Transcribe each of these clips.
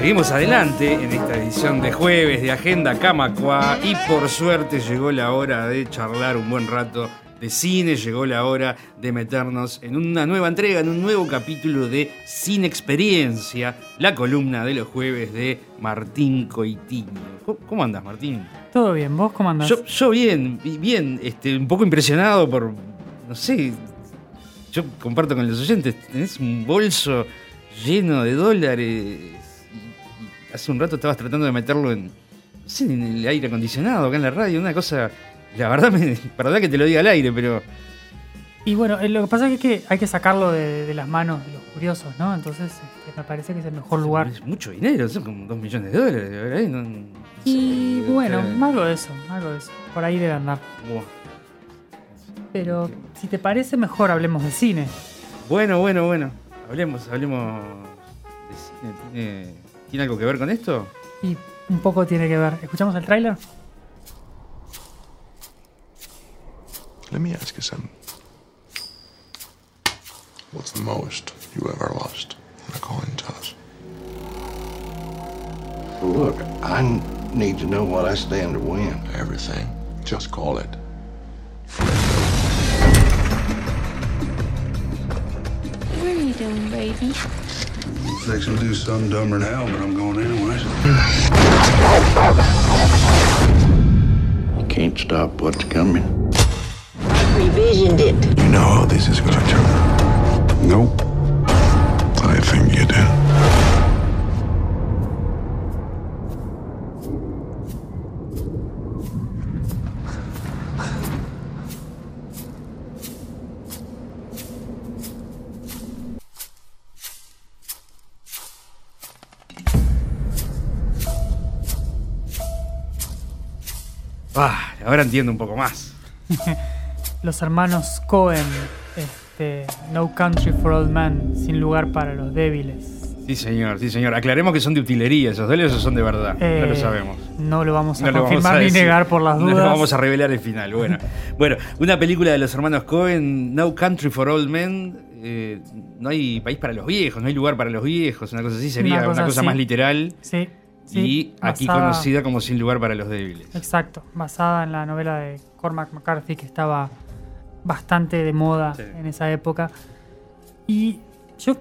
Seguimos adelante en esta edición de jueves de Agenda Camacua y por suerte llegó la hora de charlar un buen rato de cine, llegó la hora de meternos en una nueva entrega, en un nuevo capítulo de Cine Experiencia, la columna de los jueves de Martín Coitiño. ¿Cómo, andas, Martín? Todo bien, ¿vos cómo andás? Yo, yo bien, bien, este, un poco impresionado por, no sé, yo comparto con los oyentes, tenés un bolso lleno de dólares hace un rato estabas tratando de meterlo en, no sé, en el aire acondicionado, acá en la radio, una cosa, la verdad, me, verdad que te lo diga al aire, pero Y bueno, eh, lo que pasa es que hay que sacarlo de, de las manos de los curiosos, ¿no? Entonces este, me parece que es el mejor lugar. es mucho dinero, son como dos millones de dólares, verdad, no- no Y sé, bueno, eh, algo de eso, algo de eso. Por ahí debe andar. buah. Pero si te parece, mejor hablemos de cine. Bueno, bueno, bueno, hablemos, hablemos de cine, ¿tiene, ¿tiene algo que ver con esto? Y un poco tiene que ver. ¿Escuchamos el tráiler? Let me ask you something. What's the most you ever lost in a coin toss? Look, I need to know what I stand to win. Everything. Just call it. What are you doing, baby? Fixing to do something dumber than hell, but I'm going anyways. You can't stop what's coming. I've Revisioned it. You know how this is gonna turn out. Nope. I think you do. Ahora entiendo un poco más. Los hermanos Cohen, este, No Country for Old Men, sin lugar para los débiles. Sí, señor, sí, señor. Aclaremos que son de utilería, esos dólares o son de verdad. no Eh, lo sabemos. No lo vamos a No vamos confirmar a ni negar por las No dudas. lo vamos a revelar el final. Bueno, bueno una película de los hermanos Cohen, No Country for Old Men. eh, no hay país para los viejos, no hay lugar para los viejos, una cosa así sería Una una cosa cosa, así. más literal. Sí, sí, y aquí basada- conocida como Sin lugar para los débiles. Exacto, basada en la novela de Cormac McCarthy que estaba bastante de moda Sí. en esa época. Y yo,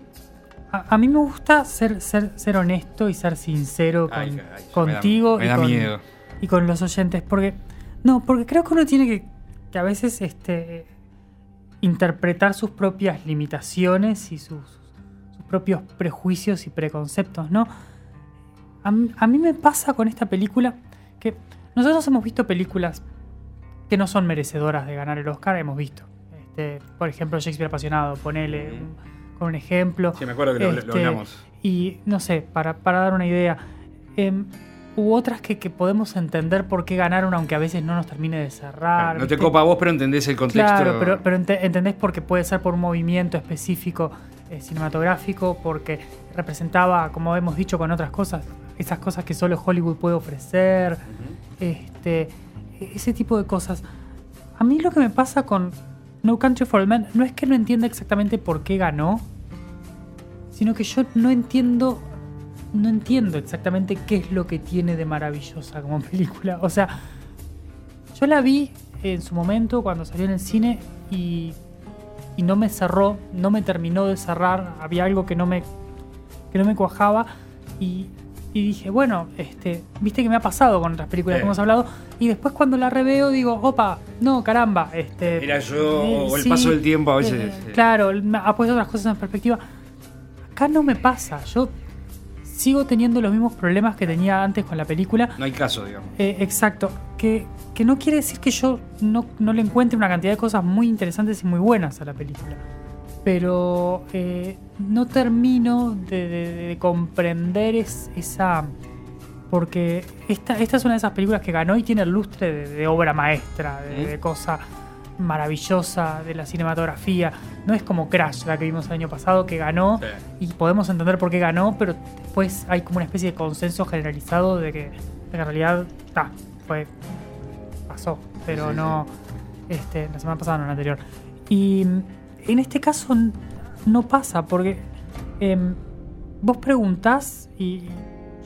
a, a mí me gusta ser, ser, ser honesto y ser sincero con- Ay, ay, me da- contigo y, con, miedo. y con los oyentes. Porque, no, porque creo que uno tiene que, que a veces este, interpretar sus propias limitaciones y sus, sus propios prejuicios y preconceptos, ¿no? A, mí- a mí me pasa con esta película que nosotros hemos visto películas que no son merecedoras de ganar el Oscar, hemos visto. Este, por ejemplo, Shakespeare apasionado, ponele un- con un ejemplo. Sí, me acuerdo que lo, lo Este, hablamos. Y no sé, para, para dar una idea, u otras que, que podemos entender por qué ganaron, aunque a veces no nos termine de cerrar. no te copa a vos, pero entendés el contexto. Claro, pero, pero ente- entendés porque puede ser por un movimiento específico eh, cinematográfico, porque representaba, como hemos dicho con otras cosas, esas cosas que solo Hollywood puede ofrecer, este, ese tipo de cosas. A mí lo que me pasa con No Country for Men no es que no entienda exactamente por qué ganó, sino que yo no entiendo, no entiendo exactamente qué es lo que tiene de maravillosa como película. O sea, yo la vi en su momento cuando salió en el cine y, y no me cerró, no me terminó de cerrar, había algo que no me, que no me cuajaba y, y dije, bueno, este, viste que me ha pasado con otras películas Sí. que hemos hablado y después cuando la reveo digo, opa, no, caramba, este... Era yo, eh, o el sí, paso del tiempo a veces. eh, eh, claro, ha puesto otras cosas en perspectiva. Acá no me pasa, yo sigo teniendo los mismos problemas que tenía antes con la película. No hay caso, digamos. Eh, exacto. Que, que no quiere decir que yo no, no le encuentre una cantidad de cosas muy interesantes y muy buenas a la película. Pero eh, no termino de, de- de comprender es- esa... Porque esta, esta es una de esas películas que ganó y tiene el lustre de, de obra maestra, de, de cosa maravillosa de la cinematografía. No es como Crash, la que vimos el año pasado, que ganó Sí. y podemos entender por qué ganó, pero después hay como una especie de consenso generalizado de que, en realidad ta, fue pasó, pero Sí, sí, no este la semana pasada no la anterior. Y en este caso no pasa porque em, vos preguntás y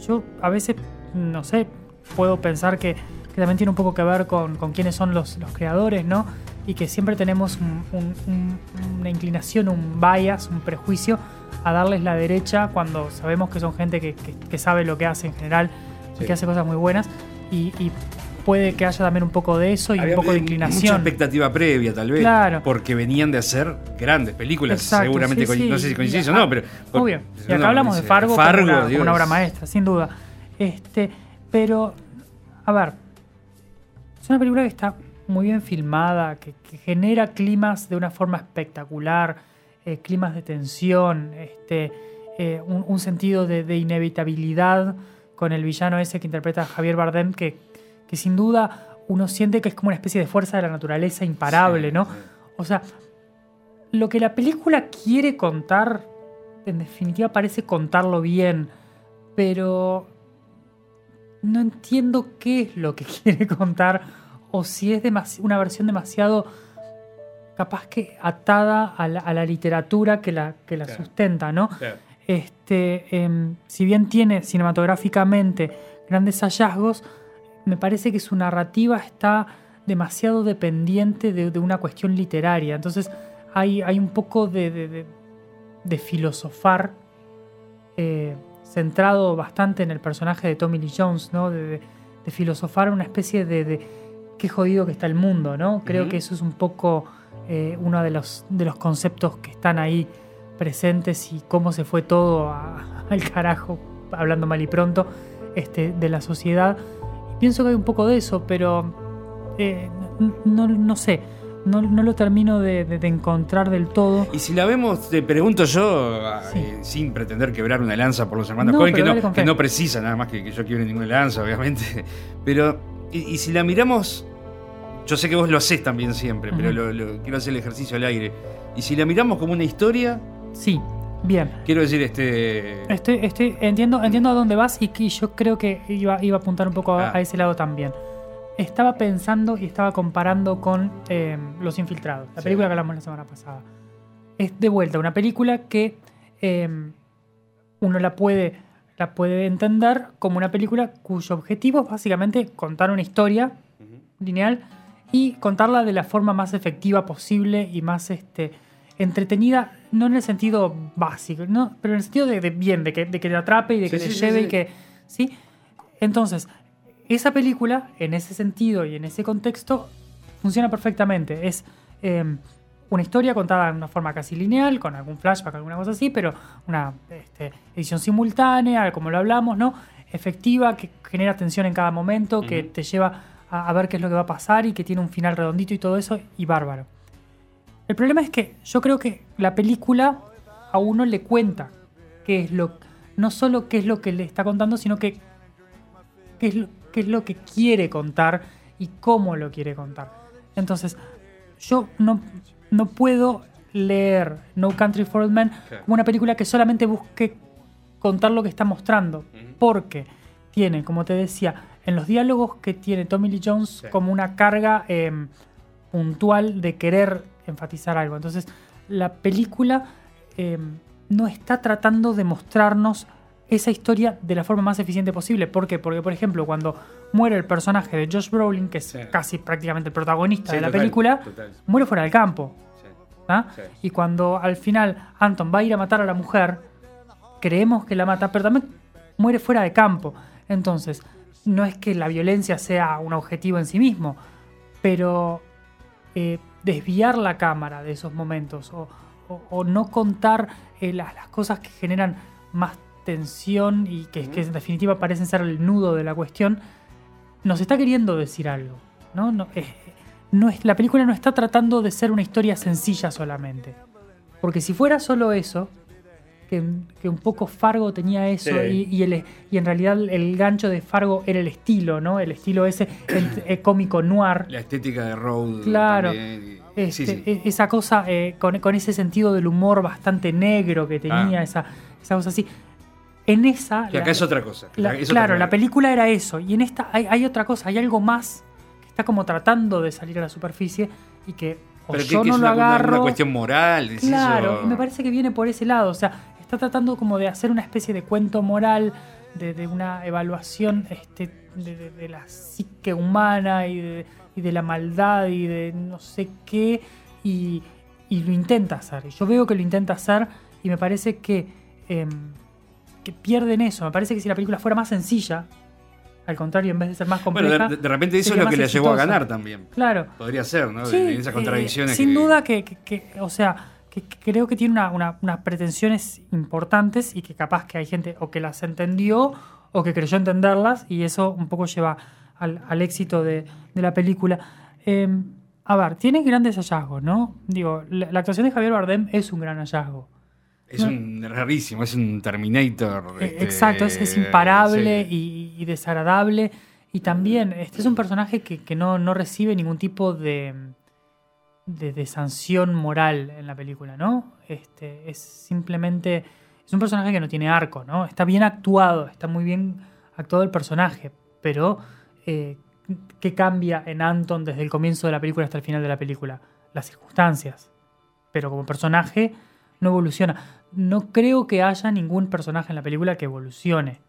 yo a veces, no sé, puedo pensar que, que también tiene un poco que ver con, con quiénes son los, los creadores, ¿no? Y que siempre tenemos un- un- un- una inclinación, un bias, un prejuicio a darles la derecha cuando sabemos que son gente que, que- que sabe lo que hace en general y que hace cosas muy buenas. Y, y puede que haya también un poco de eso y Había un poco de Mucha inclinación. expectativa previa, tal vez. Claro. Porque venían de hacer grandes películas. Exacto, seguramente, sí, no sé si coincidís o no, pero. Obvio. Y acá no, hablamos de Fargo, Fargo, como, una, como una obra maestra, sin duda. Este, pero, a ver, es una película que está muy bien filmada, que, que genera climas de una forma espectacular, eh, climas de tensión, este, eh, un, un sentido de, de inevitabilidad con el villano ese que interpreta Javier Bardem, que, que sin duda uno siente que es como una especie de fuerza de la naturaleza imparable, Sí, ¿no? sí. O sea, lo que la película quiere contar, en definitiva parece contarlo bien, pero no entiendo qué es lo que quiere contar o si es una versión demasiado capaz que atada a la, a la literatura que la, que la Claro. sustenta, ¿no? Claro. Este, em, si bien tiene cinematográficamente grandes hallazgos, me parece que su narrativa está demasiado dependiente de, de una cuestión literaria. Entonces hay, hay un poco de, de- filosofar eh, centrado bastante en el personaje de Tommy Lee Jones, ¿no? De, filosofar una especie de, de qué jodido que está el mundo, ¿no? Creo que eso es un poco eh, uno de los, de los conceptos que están ahí presentes y cómo se fue todo a- al carajo, hablando mal y pronto, este, de la sociedad. Pienso que hay un poco de eso, pero eh, no, no sé, no, no lo termino de, de- de encontrar del todo. Y si la vemos, te pregunto yo, Sí. eh, sin pretender quebrar una lanza por los hermanos No, que no, que precisa nada más que, que yo quiebre ninguna lanza, obviamente. Pero, y, y si la miramos, yo sé que vos lo hacés también siempre, pero lo- quiero hacer el ejercicio al aire. Y si la miramos como una historia, Sí, bien. quiero decir, este. Estoy, estoy, entiendo, entiendo a dónde vas y que yo creo que iba, iba a apuntar un poco a, Ah. a ese lado también. Estaba pensando y estaba comparando con eh, Los Infiltrados, la Sí. película que hablamos la semana pasada. Es de vuelta una película que eh, uno la puede, la puede entender como una película cuyo objetivo es básicamente contar una historia lineal y contarla de la forma más efectiva posible y más este, entretenida, no en el sentido básico, ¿no? pero en el sentido de, de bien, de que, de que te atrape y de que Sí, te lleve sí. y que... ¿sí? Entonces, esa película, en ese sentido y en ese contexto, funciona perfectamente. Es eh, una historia contada de una forma casi lineal, con algún flashback, alguna cosa así, pero una este, edición simultánea, como lo hablamos, ¿no? Efectiva, que genera tensión en cada momento, que te lleva a, a ver qué es lo que va a pasar y que tiene un final redondito y todo eso, y bárbaro. El problema es que yo creo que la película a uno le cuenta qué es lo no solo qué es lo que le está contando, sino que qué es lo, qué es lo que quiere contar y cómo lo quiere contar. Entonces, yo no, no puedo leer No Country for Old Men como una película que solamente busque contar lo que está mostrando, porque tiene, como te decía, en los diálogos que tiene Tommy Lee Jones como una carga em, puntual de querer enfatizar algo. Entonces, la película em, no está tratando de mostrarnos esa historia de la forma más eficiente posible. ¿Por qué? Porque, por ejemplo, cuando muere el personaje de Josh Brolin, que es Sí. casi prácticamente el protagonista Sí, de la total, película, total. muere fuera del campo. ¿ah? Sí. Y cuando al final Anton va a ir a matar a la mujer, creemos que la mata, pero también muere fuera de campo. Entonces, no es que la violencia sea un objetivo en sí mismo, pero eh, desviar la cámara de esos momentos o, o- o no contar eh, las, las cosas que generan más tensión y que, que en definitiva parecen ser el nudo de la cuestión, nos está queriendo decir algo. ¿no? No, eh, no es, la película no está tratando de ser una historia sencilla solamente. Porque si fuera solo eso, que, que un poco Fargo tenía eso Sí. y, y el- y en realidad el gancho de Fargo era el estilo, ¿no? El estilo ese el- el cómico noir. La estética de Road. Claro. también, y- Este, sí, sí. e- Esa cosa eh, con, con ese sentido del humor bastante negro que tenía, Ah. esa, esa cosa así. En esa. Que acá la- es otra cosa. la- Es otra claro, la película era eso. Y en esta hay, hay otra cosa, hay algo más que está como tratando de salir a la superficie y que o Pero yo que no es lo una, agarro. una cuestión moral. Claro, y me parece que viene por ese lado. O sea, está tratando como de hacer una especie de cuento moral de, de una evaluación este, de, de- de la psique humana y de, y de la maldad y de no sé qué, y, y lo intenta hacer. Y Yo veo que lo intenta hacer y me parece que, em, que pierden eso. Me parece que si la película fuera más sencilla, al contrario, en vez de ser más Bueno, compleja... de, de repente eso es lo que le llevó a ganar también. Claro. Podría ser, ¿no? Sí, de esas eh, contradicciones. sin que- duda que, que- que- o sea, que, creo que tiene una- una- unas pretensiones importantes y que capaz que hay gente o que las entendió o que creyó entenderlas y eso un poco lleva al, al éxito de, de la película. Eh, a ver, tiene grandes hallazgos, ¿no? Digo, la, la actuación de Javier Bardem es un gran hallazgo. Es un rarísimo, es un Terminator. Eh, este, Exacto, es, es imparable sí. y, y desagradable. Y también, este es un personaje que, que no, no recibe ningún tipo de, de, de sanción moral en la película, ¿no? Este, es simplemente. Es un personaje que no tiene arco, ¿no? Está bien actuado, está muy bien actuado el personaje, pero eh, ¿qué cambia en Anton desde el comienzo de la película hasta el final de la película? Las circunstancias. Pero como personaje no evoluciona. No creo que haya ningún personaje en la película que evolucione.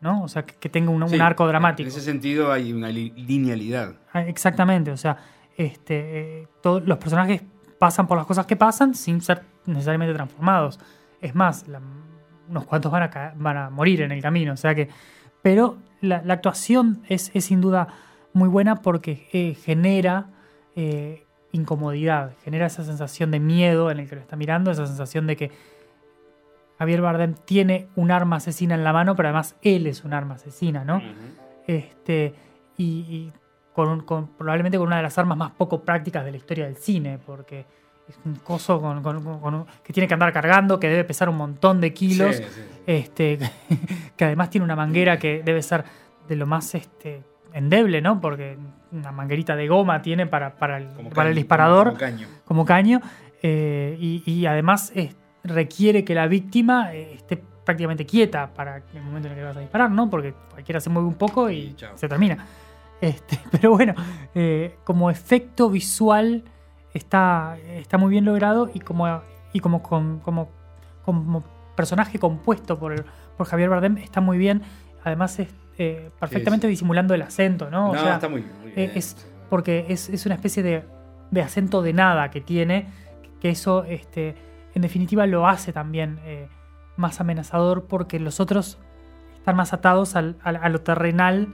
¿no? O sea, que, que tenga un, un arco dramático. En ese sentido hay una li- linealidad. Ah, Exactamente, o sea, este, eh, todos los personajes pasan por las cosas que pasan sin ser necesariamente transformados. Es más, la- unos cuantos van a, van a morir en el camino, o sea que... Pero la, la actuación es, es sin duda muy buena porque eh, genera eh, incomodidad, genera esa sensación de miedo en el que lo está mirando, esa sensación de que Javier Bardem tiene un arma asesina en la mano, pero además él es un arma asesina, ¿no? este, y, y con, con- probablemente con una de las armas más poco prácticas de la historia del cine, porque es un coso con- con- con- con un- que tiene que andar cargando, que debe pesar un montón de kilos, Sí, sí. este, que además tiene una manguera que debe ser de lo más este, endeble, ¿no? Porque una manguerita de goma tiene para, para el, Como para el disparador como caño. como caño eh, y, y además eh, requiere que la víctima eh, esté prácticamente quieta para el momento en el que vas a disparar, ¿no? Porque cualquiera se mueve un poco y se termina. Este, pero bueno, eh, como efecto visual está, está muy bien logrado y como, y como, con- como, como personaje compuesto por, por Javier Bardem está muy bien. Además es eh, perfectamente sí. disimulando el acento, ¿no? O No, sea, está muy, muy bien. eh, es porque es, es una especie de, de acento de nada que tiene, que eso este, en definitiva lo hace también eh, más amenazador porque los otros están más atados al- al- a lo terrenal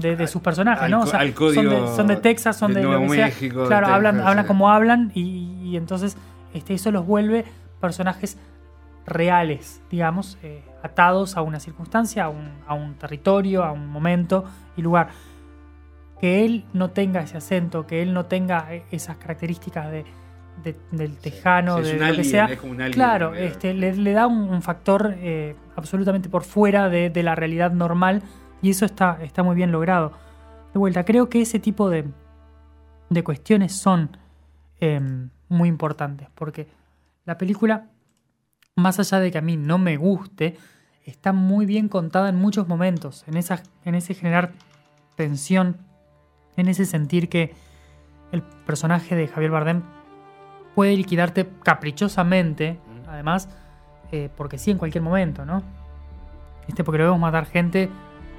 de, de sus personajes, al ¿no? O sea, al son, de, son de Texas, son de Nuevo que sea. México, Claro, hablan, Texas, hablan sí. como hablan y, y entonces este, eso los vuelve personajes reales, digamos, eh, atados a una circunstancia, a un, a un territorio, a un momento y lugar. Que él no tenga ese acento, que él no tenga eh, esas características de, de- del tejano, Sí, es de un lo que alien, sea. es como un alien, claro, este, le, le da un, un factor eh, absolutamente por fuera de, de la realidad normal y eso está, está muy bien logrado. De vuelta, creo que ese tipo de, de cuestiones son em, muy importantes porque la película, más allá de que a mí no me guste, está muy bien contada en muchos momentos, en, esa, en ese generar tensión, en ese sentir que el personaje de Javier Bardem puede liquidarte caprichosamente, además, eh, porque sí en cualquier momento, ¿no? Este, porque lo vemos matar gente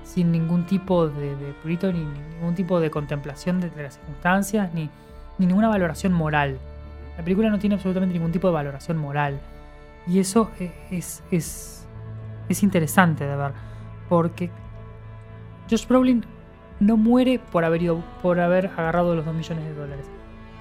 sin ningún tipo de, de prurito, ni ningún tipo de contemplación de, de las circunstancias, ni, ni ninguna valoración moral. La película no tiene absolutamente ningún tipo de valoración moral. Y eso eh, es, es, es interesante de ver. Porque Josh Brolin no muere por haber, ido, por haber agarrado los 2 millones de dólares.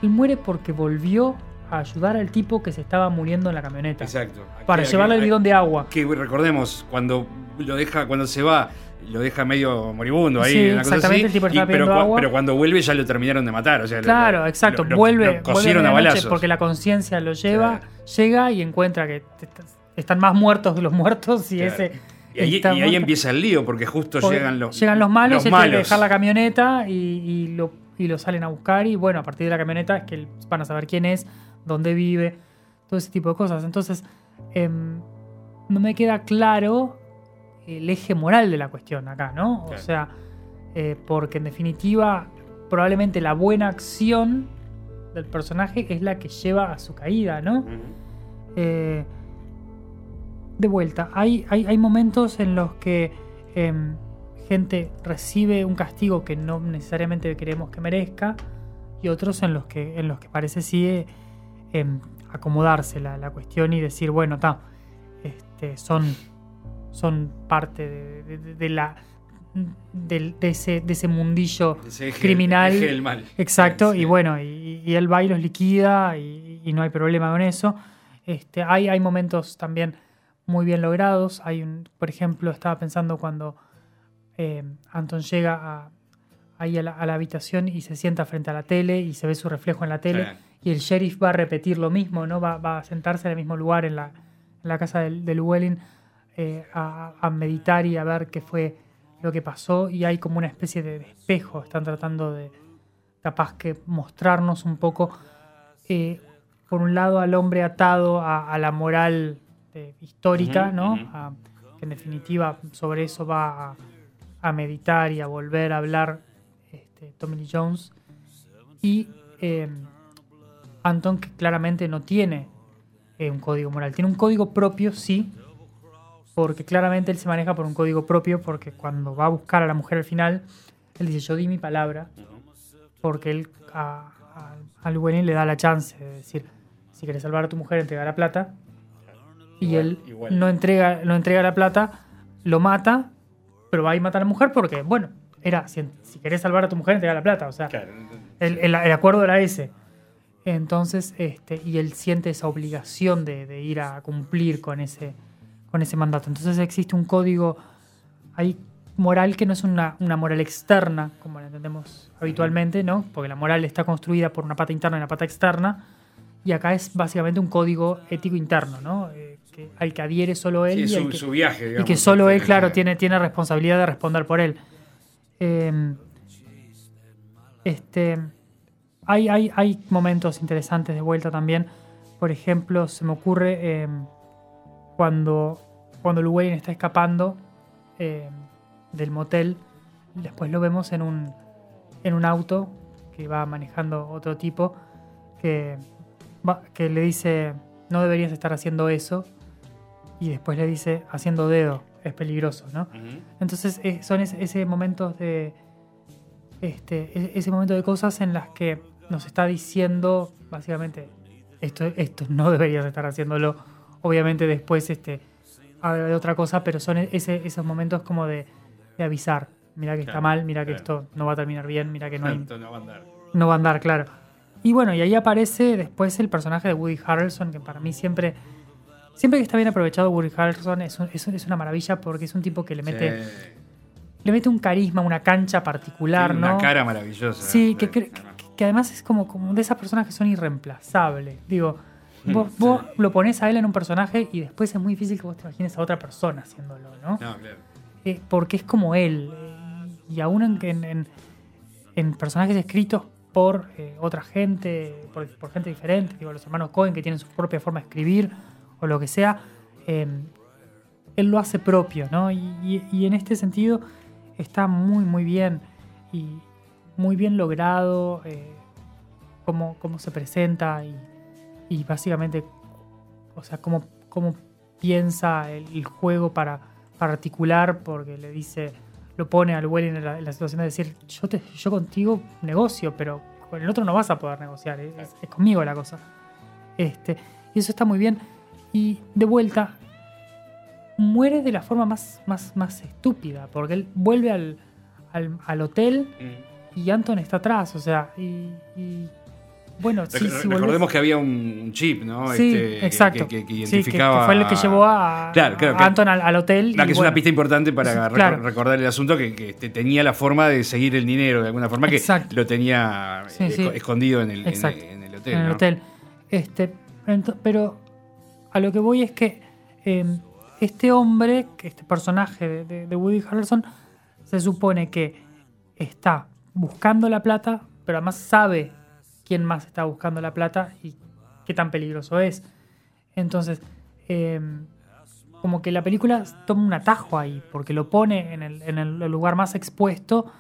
Él muere porque volvió a ayudar al tipo que se estaba muriendo en la camioneta. Exacto. Para Aquí- llevarle el aquí- bidón de agua. Que recordemos, cuando lo deja, cuando se va, lo deja medio moribundo ahí, Sí, una cosa exactamente, así, el tipo y- estaba pero, pidiendo cua- agua. pero cuando vuelve ya lo terminaron de matar. O sea, lo- Claro, lo- exacto. lo- vuelve, lo cosieron vuelve a balazos. porque la conciencia lo lleva, llega y encuentra que están más muertos que los muertos y Claro. ese Y ahí, y empieza el lío, porque justo Porque llegan los, llegan los malos, los él tiene que dejar la camioneta y, y lo, y lo salen a buscar. Y bueno, a partir de la camioneta es que van a saber quién es, dónde vive, todo ese tipo de cosas. Entonces, em, no me queda claro el eje moral de la cuestión acá, ¿no? O sea, eh, porque en definitiva, probablemente la buena acción del personaje es la que lleva a su caída, ¿no? Eh, de vuelta, hay, hay, hay momentos en los que em, gente recibe un castigo que no necesariamente queremos que merezca y otros en los que, en los que parece sí em, acomodarse la, la cuestión y decir, bueno, está, este, son, son parte de, de- de la del- de, ese, de ese mundillo Ese eje- criminal. eje del mal. Exacto, Sí. y bueno, y, y él va y los liquida y, y no hay problema con eso. Este, hay, hay momentos también muy bien logrados. Hay un, por ejemplo, estaba pensando cuando eh, Anton llega a- ahí a la, a la habitación y se sienta frente a la tele y se ve su reflejo en la tele. Sí. Y el sheriff va a repetir lo mismo, ¿no? Va, va a sentarse en el mismo lugar en la, en la casa del, del Llewellyn eh, a, a meditar y a ver qué fue lo que pasó. Y hay como una especie de, espejo. Están tratando de capaz que mostrarnos un poco, eh, por un lado, al hombre atado a, a la moral eh, histórica, ¿no? A- que en definitiva sobre eso va a, meditar y a volver a hablar este, Tommy Lee Jones. Y eh, Anton, que claramente no tiene eh, un código moral. Tiene un código propio, sí, porque claramente él se maneja por un código propio, porque cuando va a buscar a la mujer al final, él dice, yo di mi palabra, porque él a, a- al Llewellyn le da la chance de decir, si quieres salvar a tu mujer, entrega la plata. Y Igual, él igual. no entrega, no entrega la plata, lo mata, pero va a ir a matar a la mujer porque, bueno, era, si, si querés salvar a tu mujer, entrega la plata. O sea, Claro. el, el- el acuerdo era ese. Entonces, este, y él siente esa obligación de, de ir a cumplir con ese, con ese mandato. Entonces existe un código ahí moral que no es una, una moral externa, como la entendemos habitualmente, ¿no? Porque la moral está construida por una pata interna y una pata externa. Y acá es básicamente un código ético interno, ¿no? Eh, que, al que adhiere solo él Sí, y, su, que- su viaje, y digamos. que solo él, este, claro, tiene, tiene responsabilidad de responder por él. Eh, este, hay, hay, hay momentos interesantes de vuelta también. Por ejemplo, se me ocurre eh, cuando, cuando Llewellyn está escapando eh, del motel. Después lo vemos en un, en un auto que va manejando otro tipo que, que le dice, no deberías estar haciendo eso. Y después le dice, haciendo dedo, es peligroso, ¿no? Entonces eh, son ese, ese momentos de. Este, e- ese momento de cosas en las que nos está diciendo, básicamente, esto, esto no deberías estar haciéndolo. Obviamente después este, habla de otra cosa, pero son e- ese, esos momentos como de, de avisar. Mira que está mal, mira que claro. esto no va a terminar bien, mira que no hay, Esto no va a andar. no va a andar, claro. Y bueno, y ahí aparece después el personaje de Woody Harrelson, que para mí siempre, siempre que está bien aprovechado Woody Harrelson es, un- es, un- es una maravilla porque es un tipo que le mete, Sí. le mete un carisma, una cancha particular, Tiene ¿no? Una cara maravillosa. Sí, que, que- que además es como, como de esas personas que son irreemplazables. Digo, vos, Sí. vos lo pones a él en un personaje y después es muy difícil que vos te imagines a otra persona haciéndolo, ¿no? No, claro. Eh, porque es como él. y aún en, en- en- en personajes escritos por eh, otra gente, por, por gente diferente, digo, los hermanos Cohen que tienen su propia forma de escribir o lo que sea, eh, él lo hace propio, ¿no? Y, y- y en este sentido está muy, muy bien y muy bien logrado eh, cómo, cómo se presenta y, y básicamente, o sea, cómo, cómo piensa el, el juego para, para articular, porque le dice, lo pone al Welling en la, en la situación de decir, yo, te, yo contigo negocio, pero con el otro no vas a poder negociar, es, es conmigo la cosa. Este, y eso está muy bien. Y de vuelta, muere de la forma más, más, más estúpida, porque él vuelve al, al, al hotel Mm. y Anton está atrás, o sea, y, y bueno, sí, recordemos volvés- que había un chip, ¿no? Sí, Este, exacto. Que, que Sí, identificaba. que fue el que llevó a, Claro, claro, a que- Anton al, al hotel. La que es bueno, una pista importante para claro. recordar el asunto que, este, tenía la forma de seguir el dinero de alguna forma que Exacto. lo tenía eh, escondido en el, en, Exacto. en el hotel. en el ¿no? hotel. Este, pero a lo que voy es que eh, este hombre, este personaje de, de- de Woody Harrelson, se supone que está buscando la plata, pero además sabe quién más está buscando la plata y qué tan peligroso es. Entonces, eh, como que la película toma un atajo ahí, porque lo pone en el, en el lugar más expuesto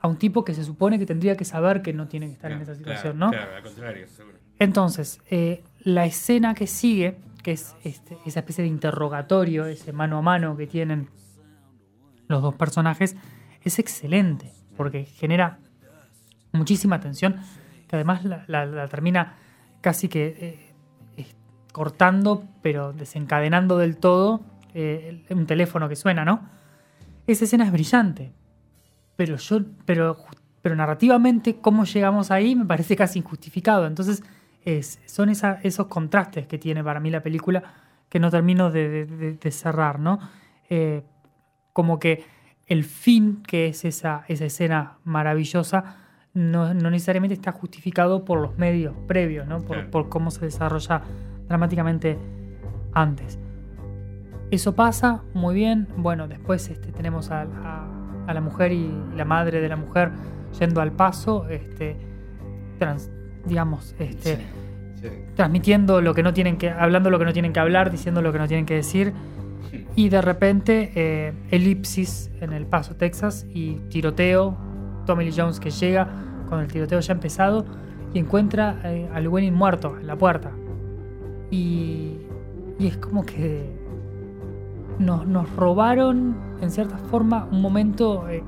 a un tipo que se supone que tendría que saber que no tiene que estar en esa situación, claro, ¿no? Claro, al contrario, seguro. Entonces, eh, la escena que sigue, que es este- esa especie de interrogatorio, ese mano a mano que tienen los dos personajes es excelente, porque genera muchísima tensión, que además la, termina casi que eh, cortando, pero desencadenando del todo eh, un teléfono que suena, ¿no? Esa escena es brillante, pero yo, pero, pero narrativamente cómo llegamos ahí me parece casi injustificado. Entonces es- son esos contrastes que tiene para mí la película que no termino de cerrar, ¿no? Eh, como que el fin, que es esa, esa escena maravillosa, no, no necesariamente está justificado por los medios previos, ¿no? Por, Claro. por cómo se desarrolla dramáticamente antes. Eso pasa, muy bien. Bueno, después este, tenemos a, a- a la mujer y la madre de la mujer yendo al paso, este, trans- digamos, este, Sí, sí. transmitiendo lo que no tienen que, hablando lo que no tienen que hablar, diciendo lo que no tienen que decir. Y de repente, eh, elipsis en el Paso, Texas, y tiroteo. Tommy Lee Jones que llega con el tiroteo ya empezado y encuentra eh, al muerto en la puerta. Y, y es como que nos, nos robaron, en cierta forma, un momento eh,